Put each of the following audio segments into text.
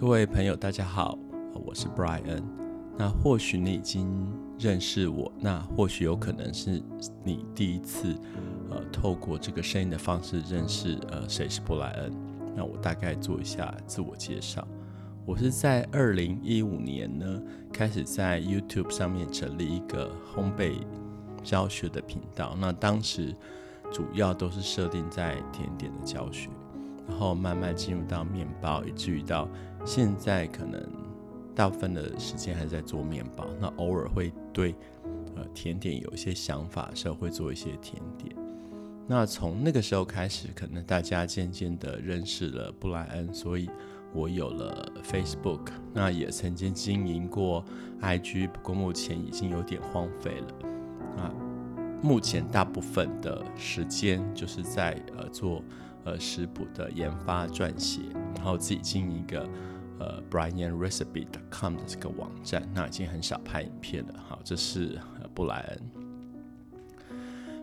各位朋友，大家好，我是 Brian。那或许你已经认识我，那或许有可能是你第一次呃透过这个声音的方式认识呃谁是布莱恩。那我大概做一下自我介绍。我是在二零一五年呢开始在 YouTube 上面成立一个烘焙教学的频道。那当时主要都是设定在甜点的教学，然后慢慢进入到面包，以至于到现在可能大部分的时间还是在做面包，那偶尔会对呃甜点有一些想法的时候，会做一些甜点。那从那个时候开始，可能大家渐渐的认识了布莱恩，所以我有了 Facebook，那也曾经经营过 IG，不过目前已经有点荒废了。啊，目前大部分的时间就是在呃做呃食谱的研发撰写，然后自己经营一个。呃，BrianRecipe.com 的这个网站，那已经很少拍影片了。好，这是布莱恩。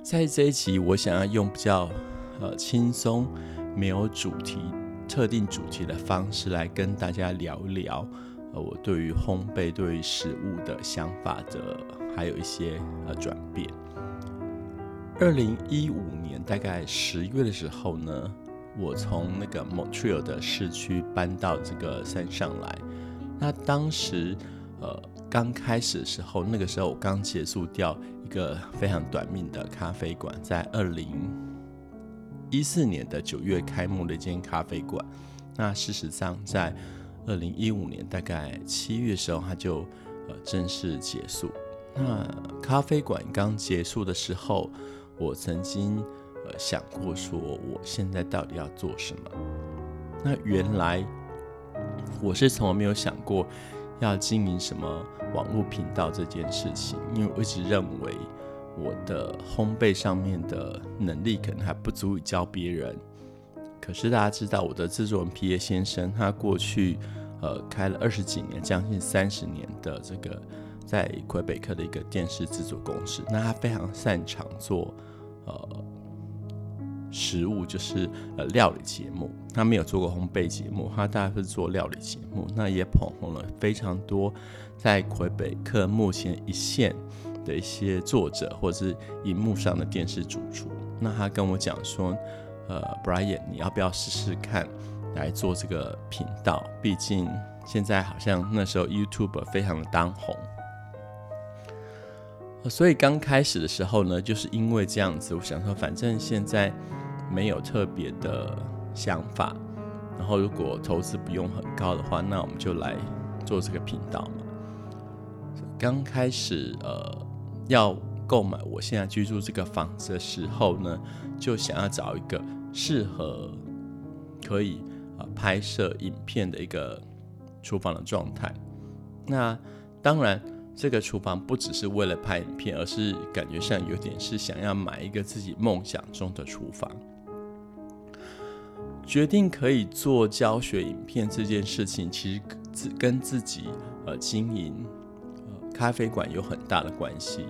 在这一集，我想要用比较呃轻松、没有主题、特定主题的方式来跟大家聊一聊，呃，我对于烘焙、对于食物的想法的，还有一些呃转变。二零一五年大概十月的时候呢。我从那个 Montreal 的市区搬到这个山上来。那当时，呃，刚开始的时候，那个时候我刚结束掉一个非常短命的咖啡馆，在二零一四年的九月开幕的一间咖啡馆。那事实上，在二零一五年大概七月的时候，它就呃正式结束。那咖啡馆刚结束的时候，我曾经。想过说我现在到底要做什么？那原来我是从来没有想过要经营什么网络频道这件事情，因为我一直认为我的烘焙上面的能力可能还不足以教别人。可是大家知道，我的制作人皮耶先生，他过去呃开了二十几年，将近三十年的这个在魁北克的一个电视制作公司，那他非常擅长做呃。食物就是呃料理节目，他没有做过烘焙节目，他大概是做料理节目，那也捧红了非常多在魁北克目前一线的一些作者或者是荧幕上的电视主厨。那他跟我讲说，呃，Brian，你要不要试试看来做这个频道？毕竟现在好像那时候 YouTube 非常的当红。所以刚开始的时候呢，就是因为这样子，我想说，反正现在没有特别的想法，然后如果投资不用很高的话，那我们就来做这个频道嘛。刚开始呃要购买我现在居住这个房子的时候呢，就想要找一个适合可以呃拍摄影片的一个厨房的状态。那当然。这个厨房不只是为了拍影片，而是感觉上有点是想要买一个自己梦想中的厨房。决定可以做教学影片这件事情，其实自跟自己呃经营呃咖啡馆有很大的关系。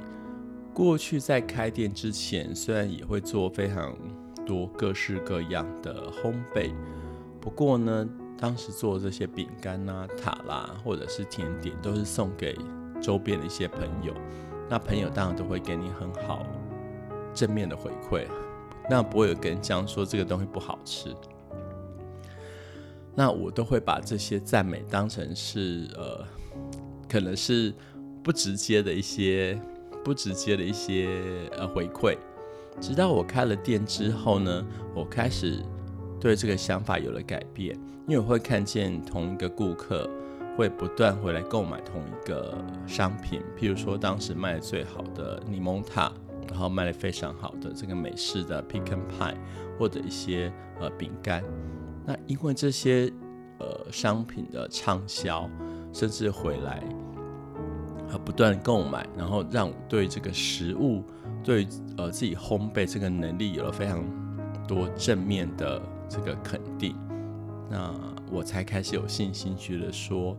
过去在开店之前，虽然也会做非常多各式各样的烘焙，不过呢，当时做这些饼干啊、塔啦或者是甜点，都是送给。周边的一些朋友，那朋友当然都会给你很好正面的回馈，那不会有跟人讲说这个东西不好吃，那我都会把这些赞美当成是呃，可能是不直接的一些不直接的一些呃回馈。直到我开了店之后呢，我开始对这个想法有了改变，因为我会看见同一个顾客。会不断回来购买同一个商品，譬如说当时卖的最好的柠檬塔，然后卖的非常好的这个美式的 pecan pie，或者一些呃饼干。那因为这些呃商品的畅销，甚至回来和不断购买，然后让对这个食物，对呃自己烘焙这个能力有了非常多正面的这个肯定。那我才开始有信心，觉得说，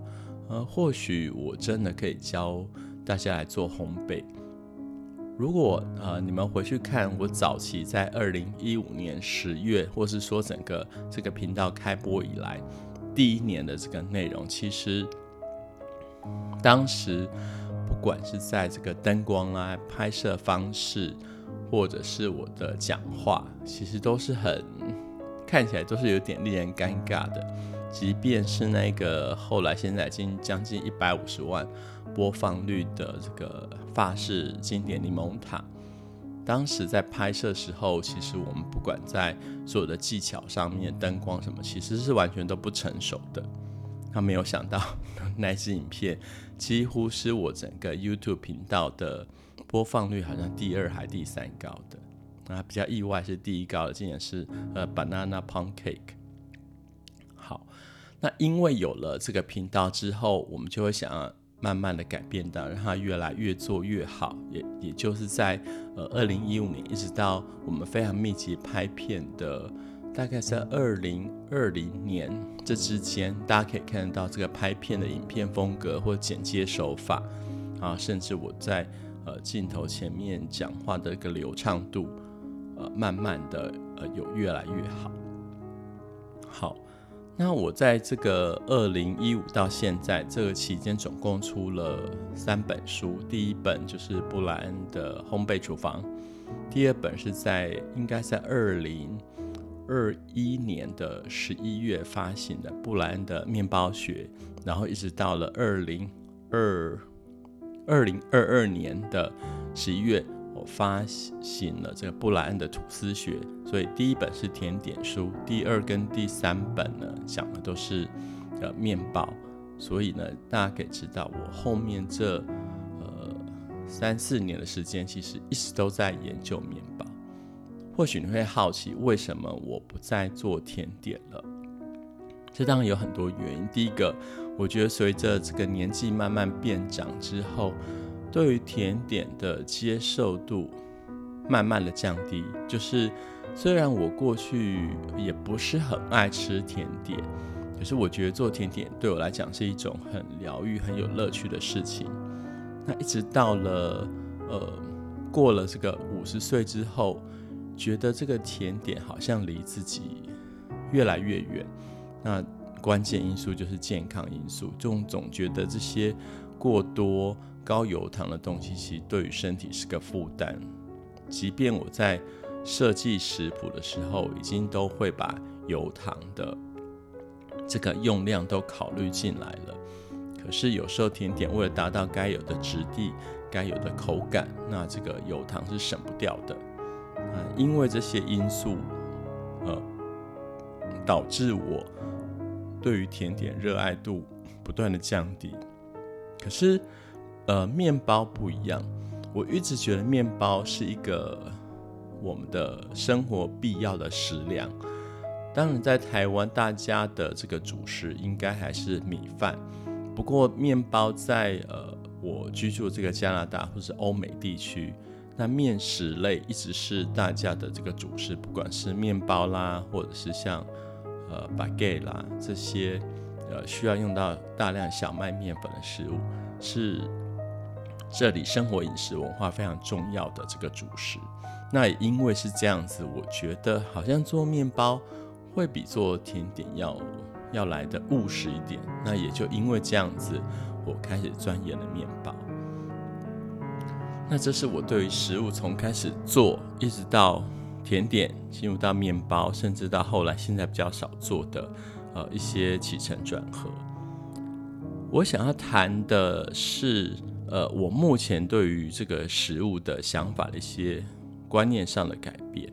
呃，或许我真的可以教大家来做烘焙。如果呃你们回去看我早期在二零一五年十月，或是说整个这个频道开播以来，第一年的这个内容，其实当时不管是在这个灯光啊、拍摄方式，或者是我的讲话，其实都是很看起来都是有点令人尴尬的。即便是那个后来现在已经将近一百五十万播放率的这个法式经典柠檬塔，当时在拍摄时候，其实我们不管在所有的技巧上面、灯光什么，其实是完全都不成熟的。他没有想到那支影片几乎是我整个 YouTube 频道的播放率好像第二还第三高的。那比较意外是第一高的，竟然是呃 Banana Pound Cake。好，那因为有了这个频道之后，我们就会想要慢慢的改变到让它越来越做越好，也也就是在呃二零一五年一直到我们非常密集拍片的大概在二零二零年这之间，大家可以看得到这个拍片的影片风格或剪接手法啊，甚至我在呃镜头前面讲话的一个流畅度，呃慢慢的呃有越来越好，好。那我在这个二零一五到现在这个期间，总共出了三本书。第一本就是布莱恩的烘焙厨房，第二本是在应该在二零二一年的十一月发行的布莱恩的面包学，然后一直到了二零二二零二二年的十一月。我发行了这个布莱恩的吐司学，所以第一本是甜点书，第二跟第三本呢讲的都是呃面包，所以呢大家可以知道我后面这呃三四年的时间其实一直都在研究面包。或许你会好奇为什么我不再做甜点了？这当然有很多原因。第一个，我觉得随着这个年纪慢慢变长之后。对于甜点的接受度慢慢的降低，就是虽然我过去也不是很爱吃甜点，可是我觉得做甜点对我来讲是一种很疗愈、很有乐趣的事情。那一直到了呃过了这个五十岁之后，觉得这个甜点好像离自己越来越远。那关键因素就是健康因素，就总觉得这些过多。高油糖的东西其实对于身体是个负担，即便我在设计食谱的时候，已经都会把油糖的这个用量都考虑进来了。可是有时候甜点为了达到该有的质地、该有的口感，那这个油糖是省不掉的。啊，因为这些因素，呃，导致我对于甜点热爱度不断的降低。可是。呃，面包不一样。我一直觉得面包是一个我们的生活必要的食粮。当然，在台湾，大家的这个主食应该还是米饭。不过，面包在呃我居住这个加拿大或是欧美地区，那面食类一直是大家的这个主食，不管是面包啦，或者是像呃 bagel 啦这些呃需要用到大量小麦面粉的食物是。这里生活饮食文化非常重要的这个主食，那也因为是这样子，我觉得好像做面包会比做甜点要要来的务实一点。那也就因为这样子，我开始钻研了面包。那这是我对于食物从开始做一直到甜点，进入到面包，甚至到后来现在比较少做的呃一些起承转合。我想要谈的是。呃，我目前对于这个食物的想法的一些观念上的改变。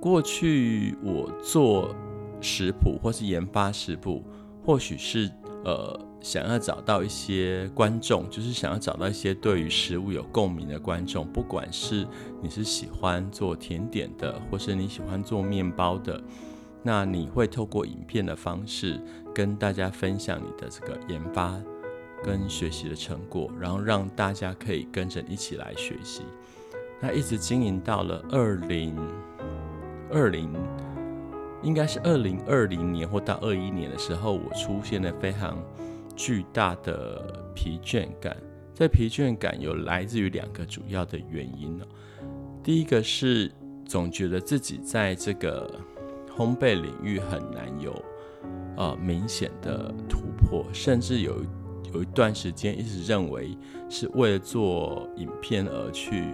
过去我做食谱或是研发食谱，或许是呃想要找到一些观众，就是想要找到一些对于食物有共鸣的观众，不管是你是喜欢做甜点的，或是你喜欢做面包的，那你会透过影片的方式跟大家分享你的这个研发。跟学习的成果，然后让大家可以跟着一起来学习。那一直经营到了二零二零，应该是二零二零年或到二一年的时候，我出现了非常巨大的疲倦感。这疲倦感有来自于两个主要的原因呢。第一个是总觉得自己在这个烘焙领域很难有呃明显的突破，甚至有有一段时间一直认为是为了做影片而去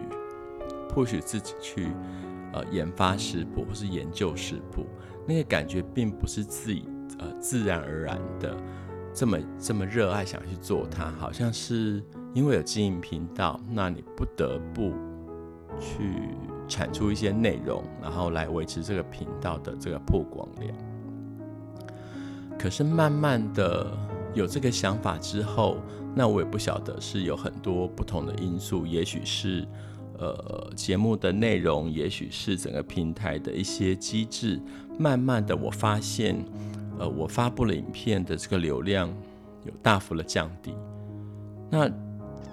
push 自己去呃研发食谱或是研究食谱，那个感觉并不是自己呃自然而然的这么这么热爱想去做它，好像是因为有经营频道，那你不得不去产出一些内容，然后来维持这个频道的这个曝光量。可是慢慢的有这个想法之后，那我也不晓得是有很多不同的因素，也许是呃节目的内容，也许是整个平台的一些机制。慢慢的，我发现，呃，我发布了影片的这个流量有大幅的降低。那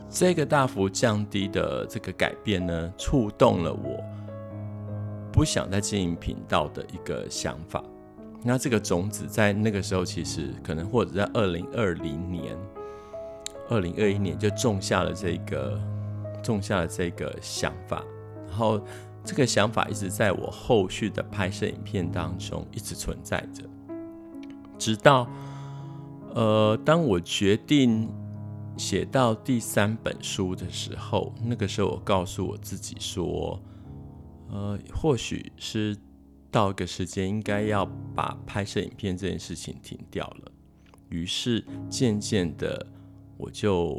这个大幅降低的这个改变呢，触动了我不想再经营频道的一个想法。那这个种子在那个时候，其实可能或者在二零二零年、二零二一年就种下了这个种下了这个想法，然后这个想法一直在我后续的拍摄影片当中一直存在着，直到呃，当我决定。写到第三本书的时候，那个时候我告诉我自己说，呃，或许是到一个时间，应该要把拍摄影片这件事情停掉了。于是渐渐的，我就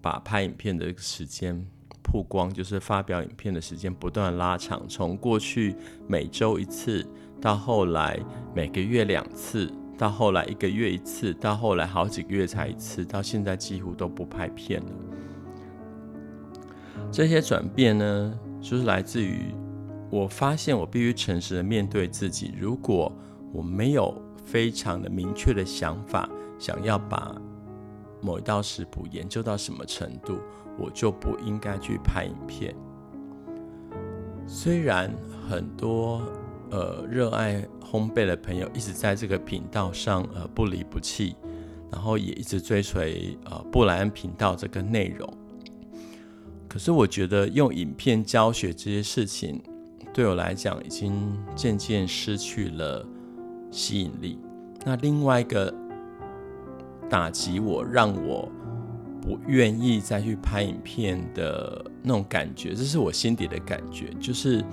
把拍影片的时间曝光，就是发表影片的时间不断拉长，从过去每周一次，到后来每个月两次。到后来一个月一次，到后来好几个月才一次，到现在几乎都不拍片了。这些转变呢，就是来自于我发现我必须诚实的面对自己。如果我没有非常的明确的想法，想要把某一道食谱研究到什么程度，我就不应该去拍影片。虽然很多。呃，热爱烘焙的朋友一直在这个频道上呃不离不弃，然后也一直追随呃布莱恩频道这个内容。可是我觉得用影片教学这些事情，对我来讲已经渐渐失去了吸引力。那另外一个打击我，让我不愿意再去拍影片的那种感觉，这是我心底的感觉，就是。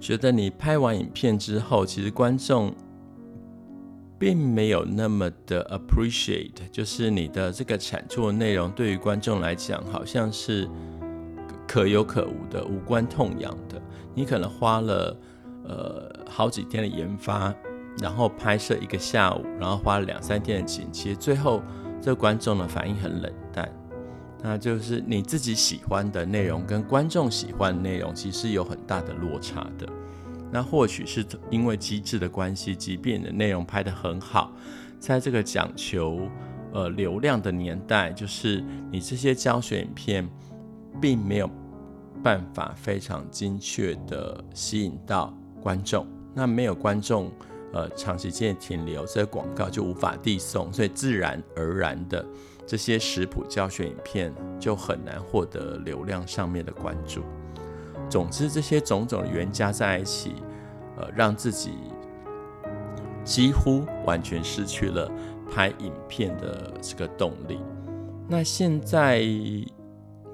觉得你拍完影片之后，其实观众并没有那么的 appreciate，就是你的这个产出的内容对于观众来讲，好像是可有可无的、无关痛痒的。你可能花了呃好几天的研发，然后拍摄一个下午，然后花了两三天的剪辑，最后这观众的反应很冷淡。那就是你自己喜欢的内容跟观众喜欢的内容其实有很大的落差的。那或许是因为机制的关系，即便你的内容拍得很好，在这个讲求呃流量的年代，就是你这些教学影片并没有办法非常精确的吸引到观众。那没有观众呃长时间停留，这广告就无法递送，所以自然而然的。这些食谱教学影片就很难获得流量上面的关注。总之，这些种种的原加在一起，呃，让自己几乎完全失去了拍影片的这个动力。那现在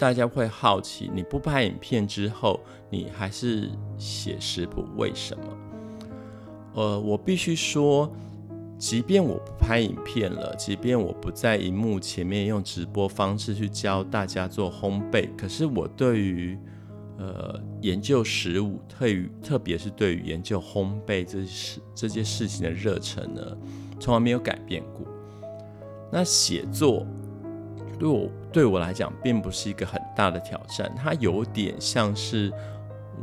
大家会好奇，你不拍影片之后，你还是写食谱，为什么？呃，我必须说。即便我不拍影片了，即便我不在荧幕前面用直播方式去教大家做烘焙，可是我对于呃研究食物，特于特别是对于研究烘焙这事这件事情的热忱呢，从来没有改变过。那写作对我对我来讲，并不是一个很大的挑战，它有点像是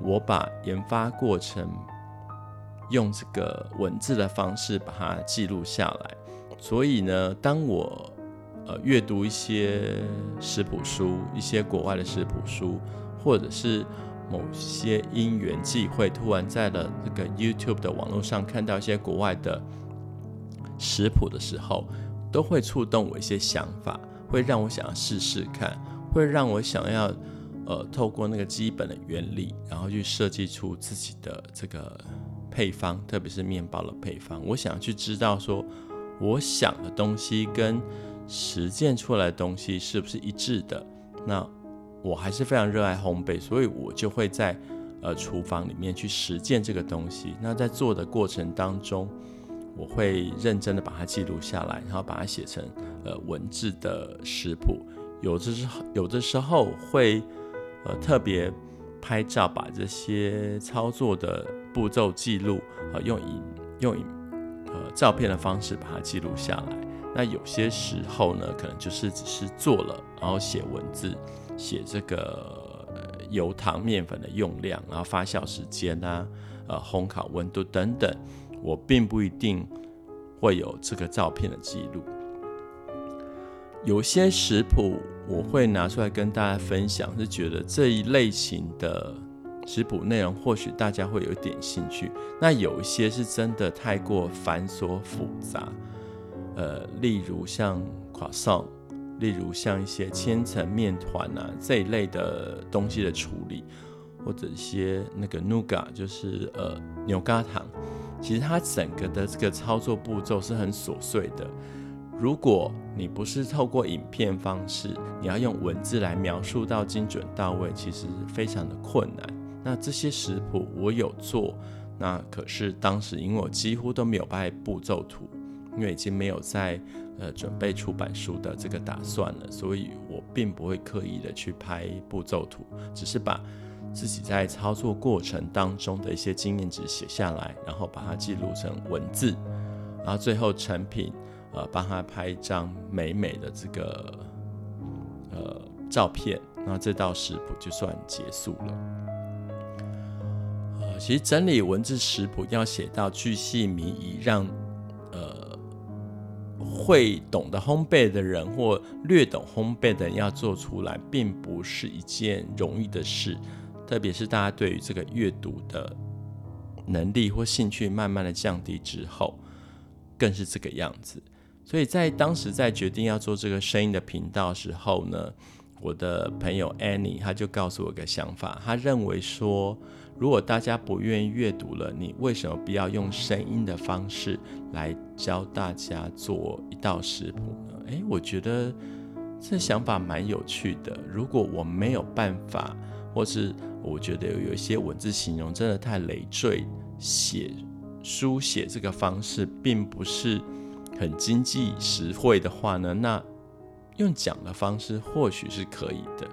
我把研发过程。用这个文字的方式把它记录下来，所以呢，当我呃阅读一些食谱书，一些国外的食谱书，或者是某些因缘际会，突然在了这个 YouTube 的网络上看到一些国外的食谱的时候，都会触动我一些想法，会让我想要试试看，会让我想要呃透过那个基本的原理，然后去设计出自己的这个。配方，特别是面包的配方。我想去知道说，我想的东西跟实践出来的东西是不是一致的。那我还是非常热爱烘焙，所以我就会在呃厨房里面去实践这个东西。那在做的过程当中，我会认真的把它记录下来，然后把它写成呃文字的食谱。有的时候，有的时候会呃特别拍照，把这些操作的步骤记录，呃用影用影呃照片的方式把它记录下来。那有些时候呢，可能就是只是做了，然后写文字，写这个油糖面粉的用量，然后发酵时间啊，呃烘烤温度等等。我并不一定会有这个照片的记录，有些食谱我会拿出来跟大家分享，是觉得这一类型的食谱内容或许大家会有点兴趣。那有一些是真的太过繁琐复杂，呃，例如像 croissant，例如像一些千层面团啊这一类的东西的处理，或者一些那个 nuga，就是呃牛轧糖。其实它整个的这个操作步骤是很琐碎的。如果你不是透过影片方式，你要用文字来描述到精准到位，其实非常的困难。那这些食谱我有做，那可是当时因为我几乎都没有拍步骤图，因为已经没有在呃准备出版书的这个打算了，所以我并不会刻意的去拍步骤图，只是把。自己在操作过程当中的一些经验值写下来，然后把它记录成文字，然后最后成品，呃，帮他拍一张美美的这个呃照片，那这道食谱就算结束了。呃，其实整理文字食谱要写到巨细靡遗，让呃会懂得烘焙的人或略懂烘焙的人要做出来，并不是一件容易的事。特别是大家对于这个阅读的能力或兴趣慢慢的降低之后，更是这个样子。所以在当时在决定要做这个声音的频道时候呢，我的朋友 Annie 他就告诉我一个想法，他认为说，如果大家不愿意阅读了，你为什么不要用声音的方式来教大家做一道食谱呢？诶，我觉得这想法蛮有趣的。如果我没有办法，或是我觉得有一些文字形容真的太累赘，写书写这个方式并不是很经济实惠的话呢，那用讲的方式或许是可以的。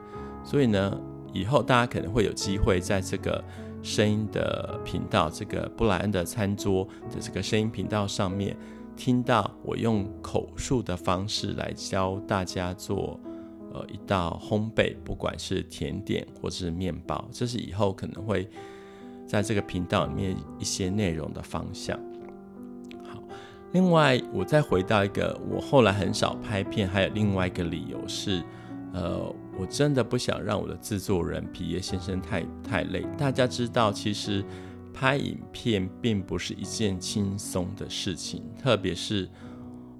所以呢，以后大家可能会有机会在这个声音的频道，这个布莱恩的餐桌的这个声音频道上面，听到我用口述的方式来教大家做。呃，一道烘焙，不管是甜点或是面包，这是以后可能会在这个频道里面一些内容的方向。好，另外我再回到一个，我后来很少拍片，还有另外一个理由是，呃，我真的不想让我的制作人皮耶先生太太累。大家知道，其实拍影片并不是一件轻松的事情，特别是。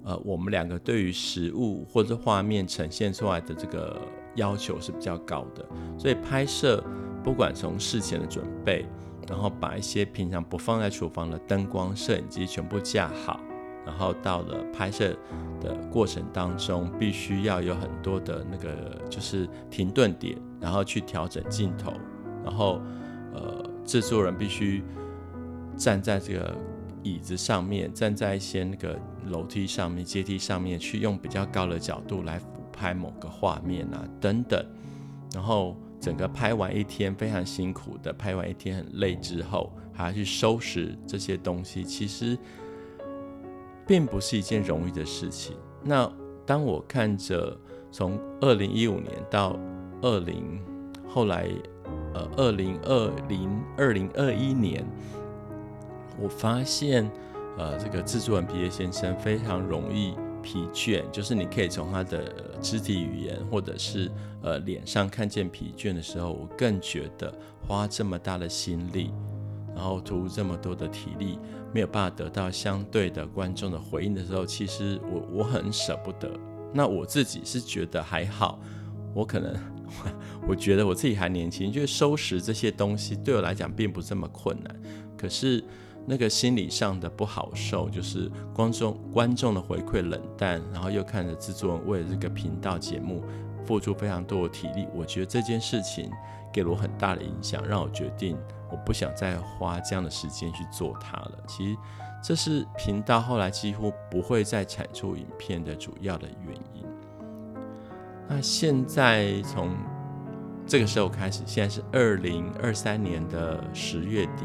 呃，我们两个对于食物或者画面呈现出来的这个要求是比较高的，所以拍摄不管从事前的准备，然后把一些平常不放在厨房的灯光、摄影机全部架好，然后到了拍摄的过程当中，必须要有很多的那个就是停顿点，然后去调整镜头，然后呃，制作人必须站在这个。椅子上面，站在一些那个楼梯上面、阶梯上面，去用比较高的角度来俯拍某个画面啊，等等。然后整个拍完一天非常辛苦的，拍完一天很累之后，还要去收拾这些东西，其实并不是一件容易的事情。那当我看着从二零一五年到二零后来呃二零二零二零二一年。我发现，呃，这个制作人皮耶先生非常容易疲倦，就是你可以从他的肢体语言或者是呃脸上看见疲倦的时候，我更觉得花这么大的心力，然后投入这么多的体力，没有办法得到相对的观众的回应的时候，其实我我很舍不得。那我自己是觉得还好，我可能我觉得我自己还年轻，就是收拾这些东西对我来讲并不这么困难，可是。那个心理上的不好受，就是观众观众的回馈冷淡，然后又看着制作人为了这个频道节目付出非常多的体力，我觉得这件事情给了我很大的影响，让我决定我不想再花这样的时间去做它了。其实这是频道后来几乎不会再产出影片的主要的原因。那现在从这个时候开始，现在是二零二三年的十月底。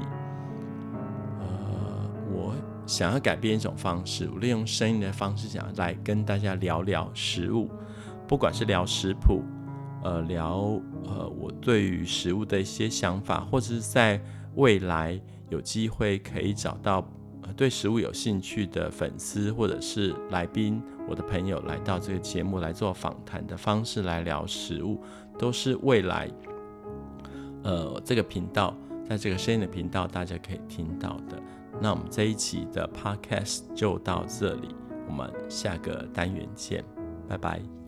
想要改变一种方式，我利用声音的方式，想要来跟大家聊聊食物，不管是聊食谱，呃，聊呃我对于食物的一些想法，或者是在未来有机会可以找到呃对食物有兴趣的粉丝或者是来宾，我的朋友来到这个节目来做访谈的方式来聊食物，都是未来呃这个频道在这个声音的频道大家可以听到的。那我们这一期的 Podcast 就到这里，我们下个单元见，拜拜。